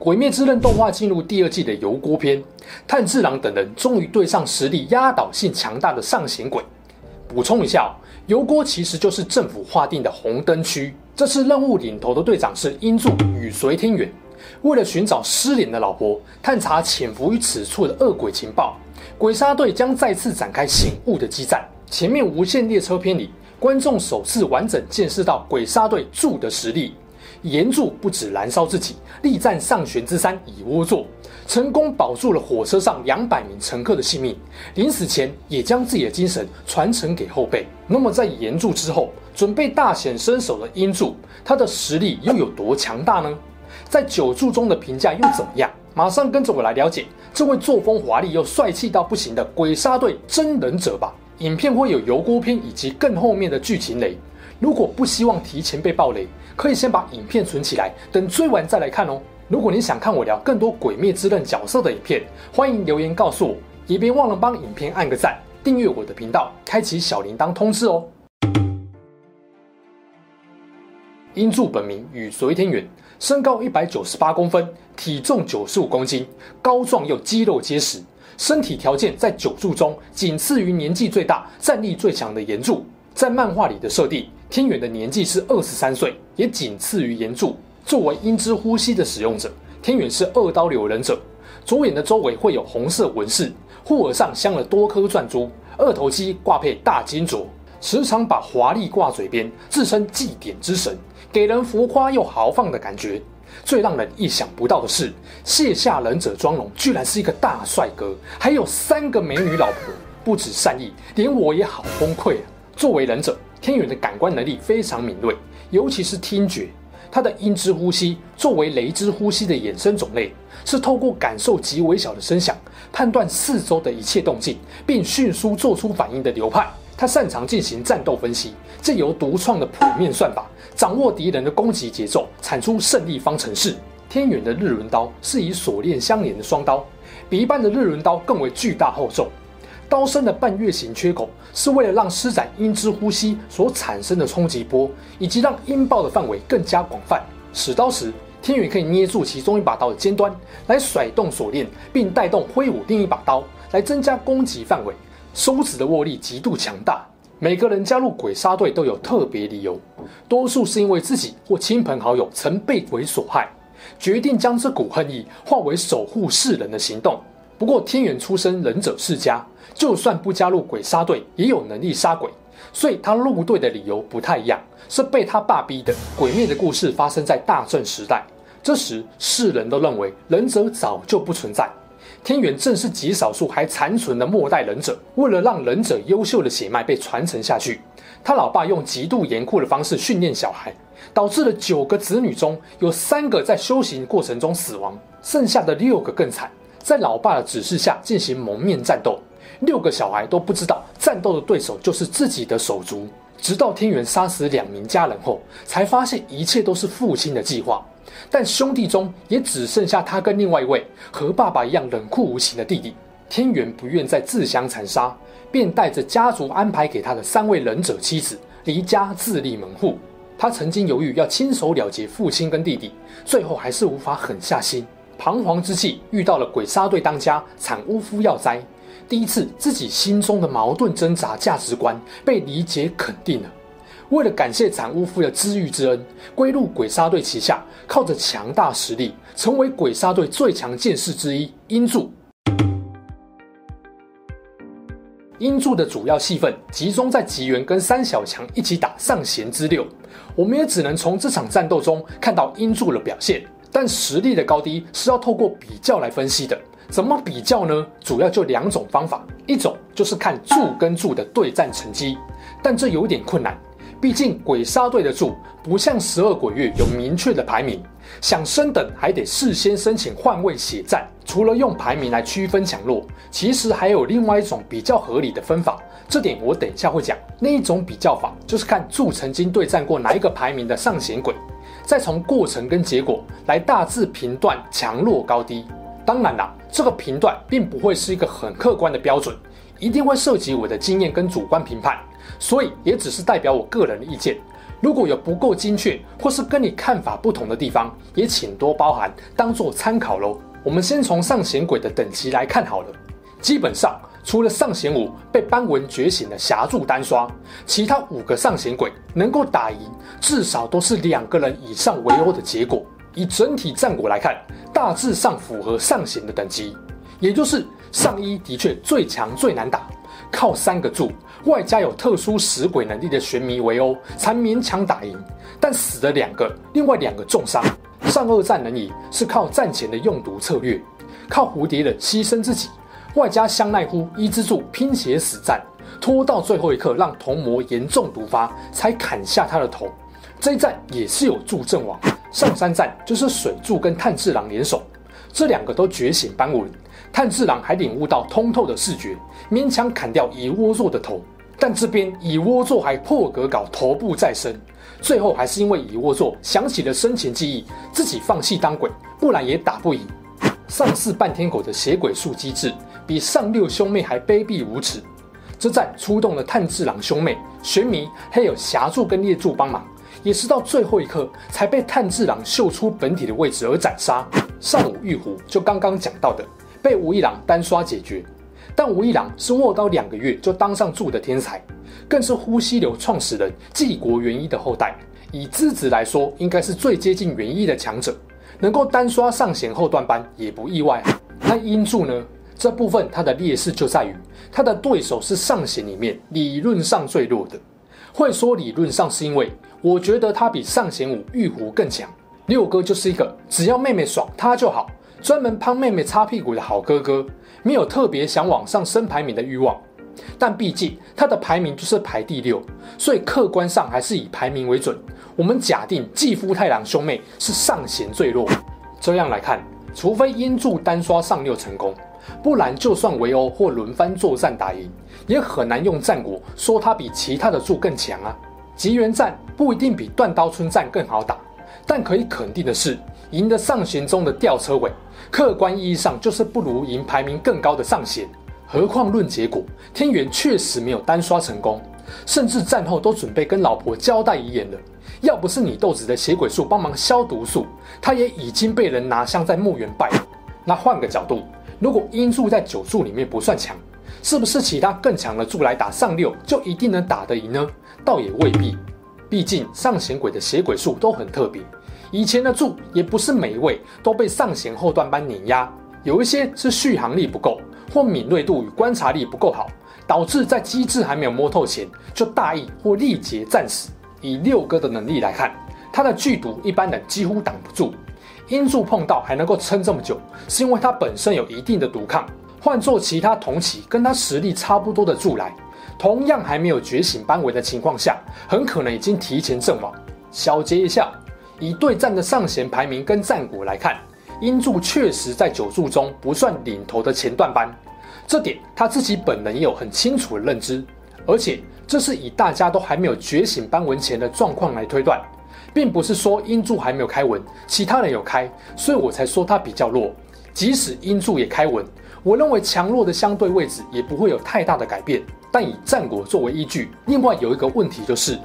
鬼灭之刃》动画进入第二季的油锅篇，炭治郎等人终于对上实力压倒性强大的上弦鬼。补充一下哦，游郭其实就是政府划定的红灯区。这次任务领头的队长是音柱宇髄天元。为了寻找失联的老婆，探查潜伏于此处的恶鬼情报，鬼杀队将再次展开醒悟的激战。前面无限列车篇里，观众首次完整见识到鬼杀队柱的实力。炎柱不止燃烧自己，力战上弦之山以窝座，成功保住了火车上两百名乘客的性命。临死前也将自己的精神传承给后辈。那么在炎柱之后，准备大显身手的音柱，他的实力又有多强大呢？在九柱中的评价又怎么样？马上跟着我来了解这位作风华丽又帅气到不行的鬼杀队真忍者吧。影片会有油锅篇以及更后面的剧情雷。如果不希望提前被爆雷，可以先把影片存起来，等追完再来看哦。如果你想看我聊更多《鬼灭之刃》角色的影片，欢迎留言告诉我，也别忘了帮影片按个赞，订阅我的频道，开启小铃铛通知哦。音柱本名宇髄天元，身高一百九十八公分，体重九十五公斤，高壮又肌肉结实，身体条件在九柱中仅次于年纪最大、战力最强的岩柱。在漫画里的设定，天元的年纪是二十三岁，也仅次于炎柱。作为音之呼吸的使用者，天元是二刀流忍者。左眼的周围会有红色纹饰，护耳上镶了多颗钻珠，二头肌挂配大金镯，时常把华丽挂嘴边，自称祭典之神，给人浮夸又豪放的感觉。最让人意想不到的是，卸下忍者妆容，居然是一个大帅哥，还有三个美女老婆，不止善意，连我也好崩溃啊！作为忍者，天元的感官能力非常敏锐，尤其是听觉。他的音之呼吸作为雷之呼吸的衍生种类，是透过感受极微小的声响，判断四周的一切动静，并迅速做出反应的流派。他擅长进行战斗分析，借由独创的谱面算法，掌握敌人的攻击节奏，产出胜利方程式。天元的日轮刀是以锁链相连的双刀，比一般的日轮刀更为巨大厚重。刀身的半月形缺口是为了让施展音之呼吸所产生的冲击波，以及让音爆的范围更加广泛。使刀时，天宇可以捏住其中一把刀的尖端来甩动锁链，并带动挥舞另一把刀来增加攻击范围。手指的握力极度强大。每个人加入鬼杀队都有特别理由，多数是因为自己或亲朋好友曾被鬼所害，决定将这股恨意化为守护世人的行动。不过，天元出身忍者世家，就算不加入鬼杀队，也有能力杀鬼，所以他入队的理由不太一样，是被他爸逼的。鬼灭的故事发生在大正时代，这时世人都认为忍者早就不存在，天元正是极少数还残存的末代忍者。为了让忍者优秀的血脉被传承下去，他老爸用极度严酷的方式训练小孩，导致了九个子女中有三个在修行过程中死亡，剩下的六个更惨。在老爸的指示下进行蒙面战斗，六个小孩都不知道战斗的对手就是自己的手足。直到天元杀死两名家人后，才发现一切都是父亲的计划。但兄弟中也只剩下他跟另外一位和爸爸一样冷酷无情的弟弟。天元不愿再自相残杀，便带着家族安排给他的三位忍者妻子离家自立门户。他曾经犹豫要亲手了结父亲跟弟弟，最后还是无法狠下心。彷徨之际，遇到了鬼杀队当家产屋敷耀哉，第一次自己心中的矛盾挣扎价值观被理解肯定了。为了感谢产屋敷的知遇之恩，归入鬼杀队旗下，靠着强大实力，成为鬼杀队最强剑士之一。英柱，英柱的主要戏份集中在吉原跟三小强一起打上弦之六，我们也只能从这场战斗中看到英柱的表现。但实力的高低是要透过比较来分析的。怎么比较呢？主要就两种方法，一种就是看柱跟柱的对战成绩，但这有点困难，毕竟鬼杀队的柱不像十二鬼月有明确的排名，想升等还得事先申请换位血战，除了用排名来区分强弱，其实还有另外一种比较合理的分法。这点我等一下会讲。那一种比较法就是看柱曾经对战过哪一个排名的上弦鬼，再从过程跟结果来大致评断强弱高低。当然啦，这个评断并不会是一个很客观的标准，一定会涉及我的经验跟主观评判，所以也只是代表我个人的意见。如果有不够精确或是跟你看法不同的地方，也请多包涵，当做参考喽。我们先从上弦轨的等级来看好了。基本上，除了上弦五被斑纹觉醒的霞柱单刷，其他五个上弦鬼能够打赢，至少都是两个人以上围殴的结果。以整体战果来看，大致上符合上弦的等级，也就是上一的确最强最难打，靠三个柱外加有特殊食鬼能力的玄弥围殴才勉强打赢，但死了两个，另外两个重伤。上二战能赢是靠战前的用毒策略，靠蝴蝶的牺牲自己，外加香奈乎伊之助拼血死战，拖到最后一刻让瞳魔严重毒发，才砍下他的头。这一战也是有助阵亡。上三战就是水柱跟炭治郎联手，这两个都觉醒斑纹，炭治郎还领悟到通透的视觉，勉强砍掉猗窝座的头，但这边猗窝座还破格搞头部再生。最后还是因为猗窝座想起了生前记忆，自己放弃当鬼，不然也打不赢。上四半天狗的血鬼术机制比上六兄妹还卑鄙无耻。这战出动了炭治郎兄妹、玄弥，还有霞柱跟烈柱帮忙，也是到最后一刻才被炭治郎秀出本体的位置而斩杀。上五玉壶就刚刚讲到的，被无一郎单刷解决。但无一郎是握刀两个月就当上柱的天才。更是呼吸流创始人继国元一的后代，以资质来说，应该是最接近元一的强者，能够单刷上弦后段班也不意外。那音柱呢？这部分它的劣势就在于，它的对手是上弦里面理论上最弱的。会说理论上，是因为我觉得他比上弦五玉壶更强。六哥就是一个只要妹妹爽他就好，专门帮妹妹擦屁股的好哥哥，没有特别想往上升排名的欲望。但毕竟他的排名就是排第六，所以客观上还是以排名为准。我们假定继夫太郎兄妹是上弦最弱，这样来看，除非音柱单刷上六成功，不然就算围殴或轮番作战打赢，也很难用战果说他比其他的柱更强啊。吉原战不一定比断刀村战更好打，但可以肯定的是，赢得上弦中的吊车尾，客观意义上就是不如赢排名更高的上弦。何况论结果，天元确实没有单刷成功，甚至战后都准备跟老婆交代遗言了。要不是你豆子的血鬼术帮忙消毒术，他也已经被人拿香在墓园拜了。那换个角度，如果音柱在九柱里面不算强，是不是其他更强的柱来打上六就一定能打得赢呢？倒也未必。毕竟上弦鬼的血鬼术都很特别，以前的柱也不是每一位都被上弦后段班碾压，有一些是续航力不够。或敏锐度与观察力不够好，导致在机制还没有摸透前就大意或力竭战死。以六哥的能力来看，他的剧毒一般人几乎挡不住，音柱碰到还能够撑这么久，是因为他本身有一定的毒抗。换做其他同期跟他实力差不多的柱来，同样还没有觉醒斑纹的情况下，很可能已经提前阵亡。小结一下，以对战的上弦排名跟战果来看。音柱确实在九柱中不算领头的前段班，这点他自己本人也有很清楚的认知，而且这是以大家都还没有觉醒斑纹前的状况来推断，并不是说音柱还没有开纹，其他人有开，所以我才说他比较弱。即使音柱也开纹，我认为强弱的相对位置也不会有太大的改变。但以战果作为依据，另外有一个问题就是，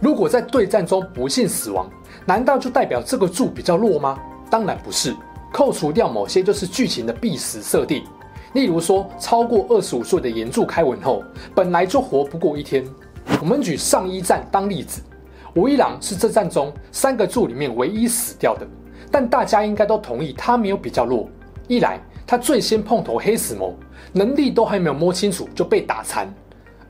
如果在对战中不幸死亡，难道就代表这个柱比较弱吗？当然不是。扣除掉某些就是剧情的必死设定，例如说超过二十五岁的炎柱开纹后，本来就活不过一天。我们举上一战当例子，无一郎是这战中三个柱里面唯一死掉的，但大家应该都同意他没有比较弱。一来他最先碰头黑死魔，能力都还没有摸清楚就被打残；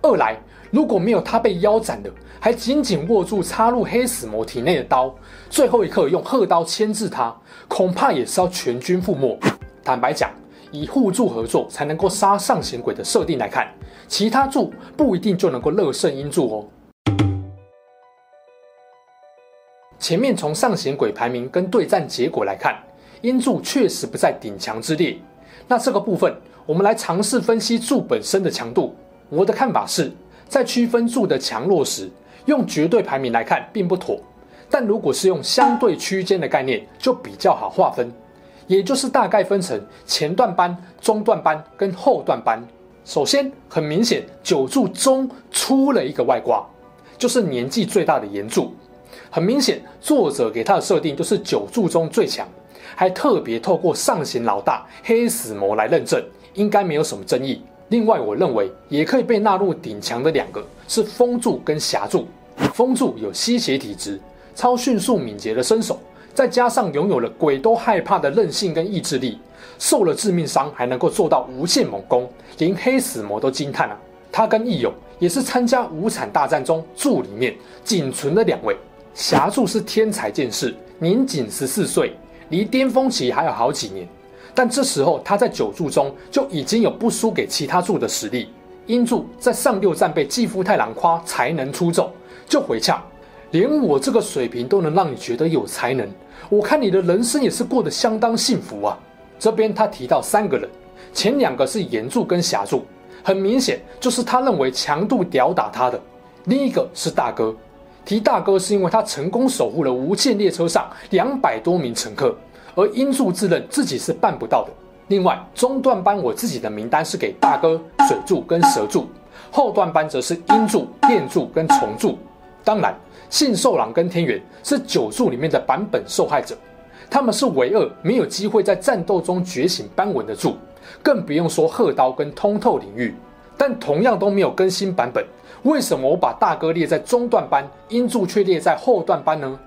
二来如果没有他被腰斩的，还紧紧握住插入黑死魔体内的刀，最后一刻用鹤刀牵制他，恐怕也是要全军覆没。坦白讲，以互助合作才能够杀上弦鬼的设定来看，其他柱不一定就能够乐胜音柱哦。前面从上弦鬼排名跟对战结果来看，音柱确实不在顶强之列，那这个部分，我们来尝试分析柱本身的强度。我的看法是，在区分柱的强弱时，用绝对排名来看并不妥。但如果是用相对区间的概念，就比较好划分，也就是大概分成前段班、中段班跟后段班。首先，很明显，九柱中出了一个外挂，就是年纪最大的炎柱。很明显，作者给他的设定就是九柱中最强，还特别透过上弦老大黑死魔来认证，应该没有什么争议。另外，我认为也可以被纳入顶强的两个是风柱跟霞柱。风柱有吸血体质，超迅速敏捷的身手，再加上拥有了鬼都害怕的韧性跟意志力，受了致命伤还能够做到无限猛攻，连黑死魔都惊叹了。他跟义勇也是参加无惨大战中柱里面仅存的两位。霞柱是天才剑士，年仅十四岁，离巅峰期还有好几年。但这时候他在九柱中就已经有不输给其他柱的实力。英柱在上六战被继父太郎夸才能出众，就回呛：连我这个水平都能让你觉得有才能，我看你的人生也是过得相当幸福啊。这边他提到三个人，前两个是炎柱跟霞柱，很明显就是他认为强度吊打他的。另一个是大哥。提大哥是因为他成功守护了无限列车上两百多名乘客，而英柱自认自己是办不到的。另外，中段班我自己的名单是给大哥、水柱跟蛇柱，后段班则是英柱、电柱跟虫柱。当然，信受郎跟天元是九柱里面的版本受害者，他们是唯二没有机会在战斗中觉醒斑纹的柱，更不用说鹤刀跟通透领域，但同样都没有更新版本。为什么我把大哥列在中段班，英柱却列在后段班呢？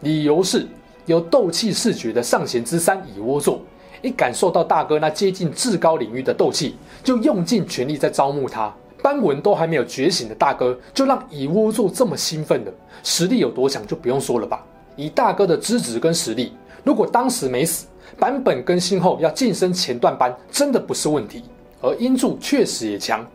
理由是有斗气视觉的上弦之三蚁窝座，一感受到大哥那接近至高领域的斗气，就用尽全力在招募他。斑纹都还没有觉醒的大哥，就让蚁窝座这么兴奋了，实力有多强就不用说了吧。以大哥的资质跟实力，如果当时没死，版本更新后要晋升前段班，真的不是问题。而英柱确实也强。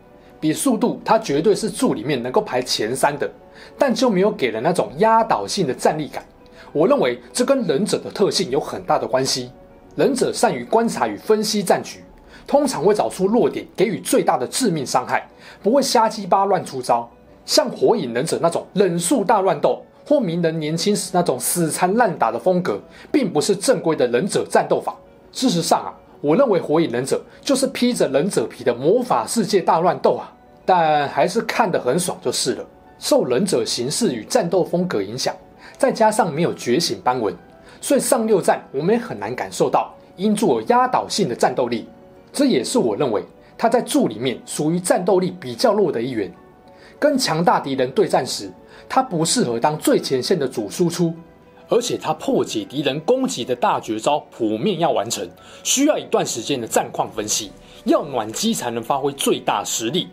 比速度，他绝对是柱里面能够排前三的，但就没有给人那种压倒性的战力感。我认为这跟忍者的特性有很大的关系。忍者善于观察与分析战局，通常会找出弱点，给予最大的致命伤害，不会瞎鸡巴乱出招。像火影忍者那种忍术大乱斗，或鸣人年轻时那种死缠烂打的风格，并不是正规的忍者战斗法。事实上啊。我认为火影忍者就是披着忍者皮的魔法世界大乱斗啊，但还是看得很爽就是了。受忍者形式与战斗风格影响，再加上没有觉醒斑纹，所以上六战我们也很难感受到英柱有压倒性的战斗力。这也是我认为他在柱里面属于战斗力比较弱的一员。跟强大敌人对战时，他不适合当最前线的主输出。而且他破解敌人攻击的大绝招普面要完成，需要一段时间的战况分析，要暖机才能发挥最大实力。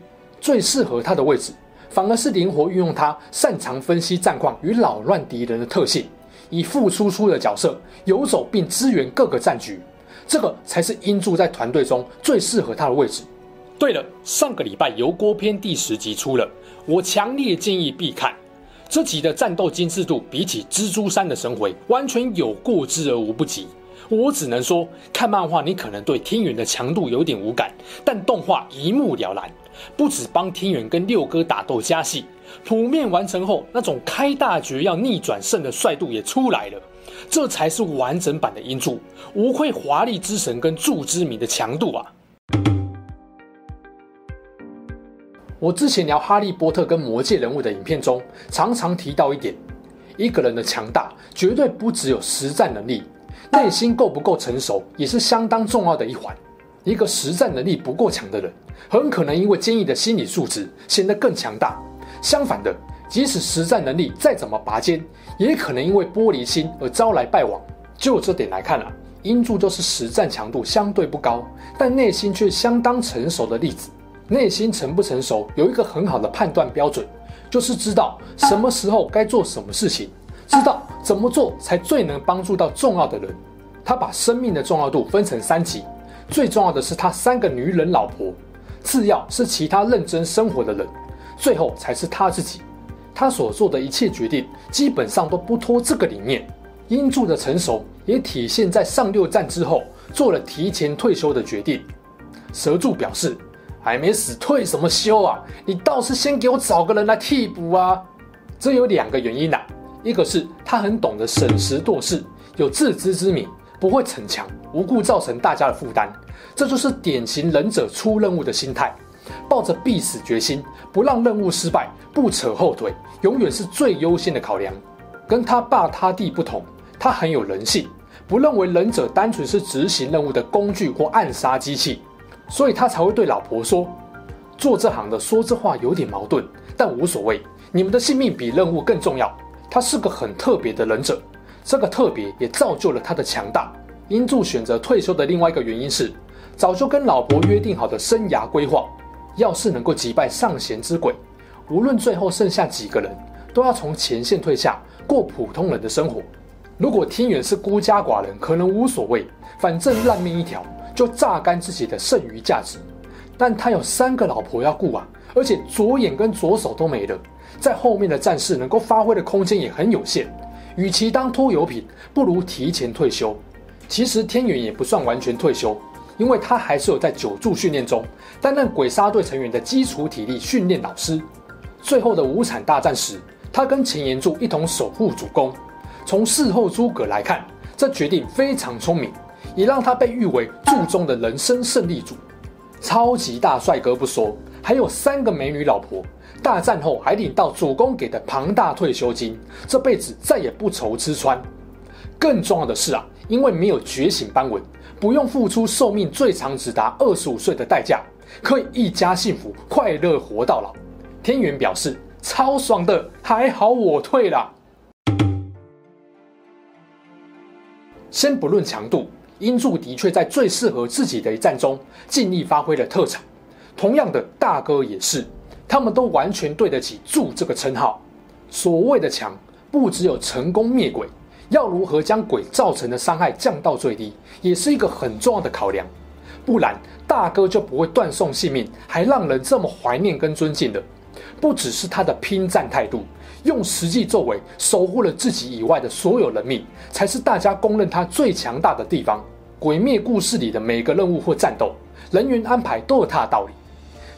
最适合他的位置，反而是灵活运用他擅长分析战况与扰乱敌人的特性，以副输出的角色游走并支援各个战局。这个才是英柱在团队中最适合他的位置。对了，上个礼拜油锅篇第十集出了，我强烈建议必看。这集的战斗精致度比起蜘蛛山的神回完全有过之而无不及。我只能说，看漫画你可能对天元的强度有点无感，但动画一目了然。不止帮天元跟六哥打斗加戏，普面完成后那种开大局要逆转胜的帅度也出来了。这才是完整版的英柱，无愧华丽之神跟柱之名的强度啊！我之前聊《哈利波特》跟魔界人物的影片中，常常提到一点：一个人的强大绝对不只有实战能力，内心够不够成熟也是相当重要的一环。一个实战能力不够强的人，很可能因为坚毅的心理素质显得更强大；相反的，即使实战能力再怎么拔尖，也可能因为玻璃心而招来败亡。就这点来看啊，英柱就是实战强度相对不高，但内心却相当成熟的例子。内心成不成熟，有一个很好的判断标准，就是知道什么时候该做什么事情，知道怎么做才最能帮助到重要的人。他把生命的重要度分成三级，最重要的是他三个女人老婆，次要是其他认真生活的人，最后才是他自己。他所做的一切决定，基本上都不脱这个理念。英柱的成熟也体现在上六战之后做了提前退休的决定。蛇柱表示：“还没死，退什么休啊？你倒是先给我找个人来替补啊！”这有两个原因呐、啊，一个是他很懂得审时度势，有自知之明，不会逞强，无故造成大家的负担。这就是典型忍者出任务的心态，抱着必死决心，不让任务失败，不扯后腿，永远是最优先的考量。跟他爸他弟不同，他很有人性，不认为忍者单纯是执行任务的工具或暗杀机器，所以他才会对老婆说：“做这行的说这话有点矛盾，但无所谓。”你们的性命比任务更重要。他是个很特别的忍者，这个特别也造就了他的强大。英柱选择退休的另外一个原因是，早就跟老婆约定好的生涯规划。要是能够击败上弦之鬼，无论最后剩下几个人，都要从前线退下，过普通人的生活。如果天元是孤家寡人，可能无所谓，反正烂命一条，就榨干自己的剩余价值。但他有三个老婆要顾啊，而且左眼跟左手都没了。在后面的战士能够发挥的空间也很有限，与其当拖油瓶，不如提前退休。其实天元也不算完全退休，因为他还是有在九柱训练中担任鬼杀队成员的基础体力训练老师。最后的五惨大战时，他跟前炎柱一同守护主攻。从事后诸葛来看，这决定非常聪明，也让他被誉为柱中的人生胜利组。超级大帅哥不说，还有三个美女老婆。大战后还领到主公给的庞大退休金，这辈子再也不愁吃穿。更重要的是啊，因为没有觉醒斑纹，不用付出寿命最长只达二十五岁的代价，可以一家幸福快乐活到老。天元表示超爽的，还好我退了。先不论强度，英柱的确在最适合自己的一战中尽力发挥了特长。同样的，大哥也是。他们都完全对得起“柱”这个称号。所谓的强，不只有成功灭鬼，要如何将鬼造成的伤害降到最低，也是一个很重要的考量。不然，大哥就不会断送性命，还让人这么怀念跟尊敬的。不只是他的拼战态度，用实际作为守护了自己以外的所有人命，才是大家公认他最强大的地方。鬼灭故事里的每个任务或战斗，人员安排都有他的道理。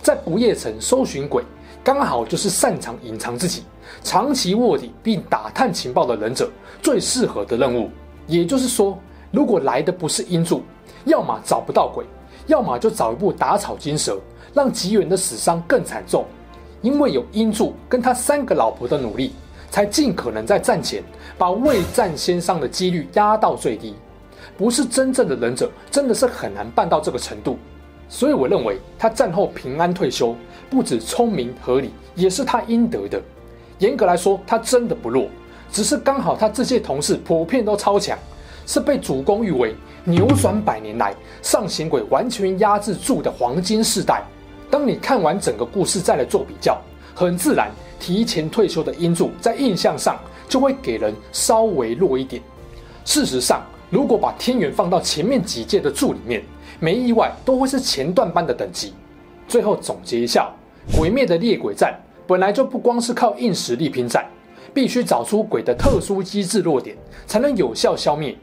在不夜城搜寻鬼，刚好就是擅长隐藏自己、长期卧底并打探情报的忍者最适合的任务。也就是说，如果来的不是英柱，要么找不到鬼，要么就找一部打草惊蛇，让吉原的死伤更惨重。因为有英柱跟他三个老婆的努力，才尽可能在战前把未战先伤的几率压到最低。不是真正的忍者，真的是很难办到这个程度。所以我认为他战后平安退休，不止聪明合理，也是他应得的。严格来说，他真的不弱，只是刚好他这些同事普遍都超强，是被主公誉为扭转百年来上行鬼完全压制住的黄金世代。当你看完整个故事再来做比较，很自然，提前退休的英柱在印象上就会给人稍微弱一点。事实上，如果把天元放到前面几届的柱里面，没意外，都会是前段班的等级。最后总结一下，鬼灭的猎鬼战本来就不光是靠硬实力拼战，必须找出鬼的特殊机制弱点，才能有效消灭。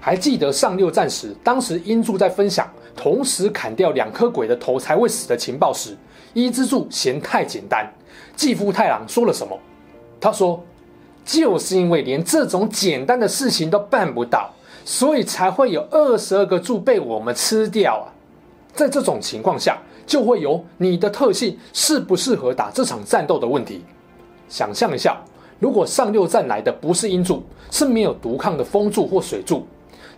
还记得上六战时，当时英柱在分享同时砍掉两颗鬼的头才会死的情报时，伊之助嫌太简单。继父太郎说了什么？他说：“就是因为连这种简单的事情都办不到。”所以才会有二十二个柱被我们吃掉啊！在这种情况下，就会有你的特性适不适合打这场战斗的问题。想象一下，如果上六战来的不是阴柱，是没有毒抗的风柱或水柱，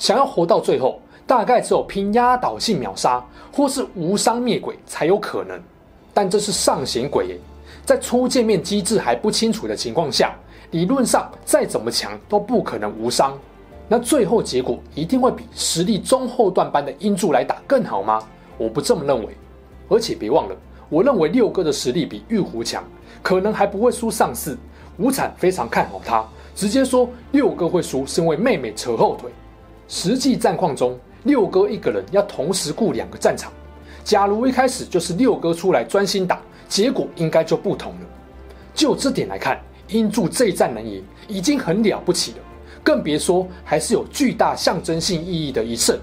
想要活到最后，大概只有拼压倒性秒杀或是无伤灭鬼才有可能。但这是上弦鬼，在初见面机制还不清楚的情况下，理论上再怎么强都不可能无伤。那最后结果一定会比实力中后段班的英柱来打更好吗？我不这么认为。而且别忘了，我认为六哥的实力比玉壶强，可能还不会输上四。无惨非常看好他，直接说六哥会输是因为妹妹扯后腿。实际战况中，六哥一个人要同时顾两个战场。假如一开始就是六哥出来专心打，结果应该就不同了。就这点来看，英柱这一战能赢已经很了不起了。更别说还是有巨大象征性意义的一胜，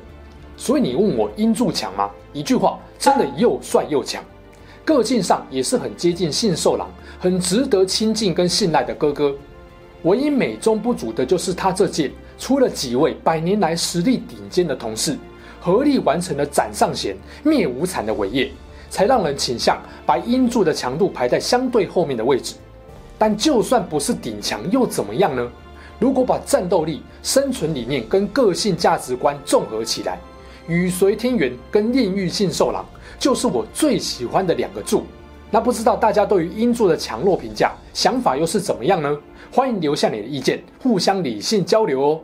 所以你问我英柱强吗？一句话，真的又帅又强，个性上也是很接近信受郎，很值得亲近跟信赖的哥哥。唯一美中不足的就是他这届出了几位百年来实力顶尖的同事，合力完成了斩上弦、灭无惨的伟业，才让人倾向把音柱的强度排在相对后面的位置。但就算不是顶强又怎么样呢？如果把战斗力、生存理念跟个性价值观综合起来，与随天元跟炼狱信受郎就是我最喜欢的两个柱。那不知道大家对于音柱的强弱评价、想法又是怎么样呢？欢迎留下你的意见，互相理性交流哦。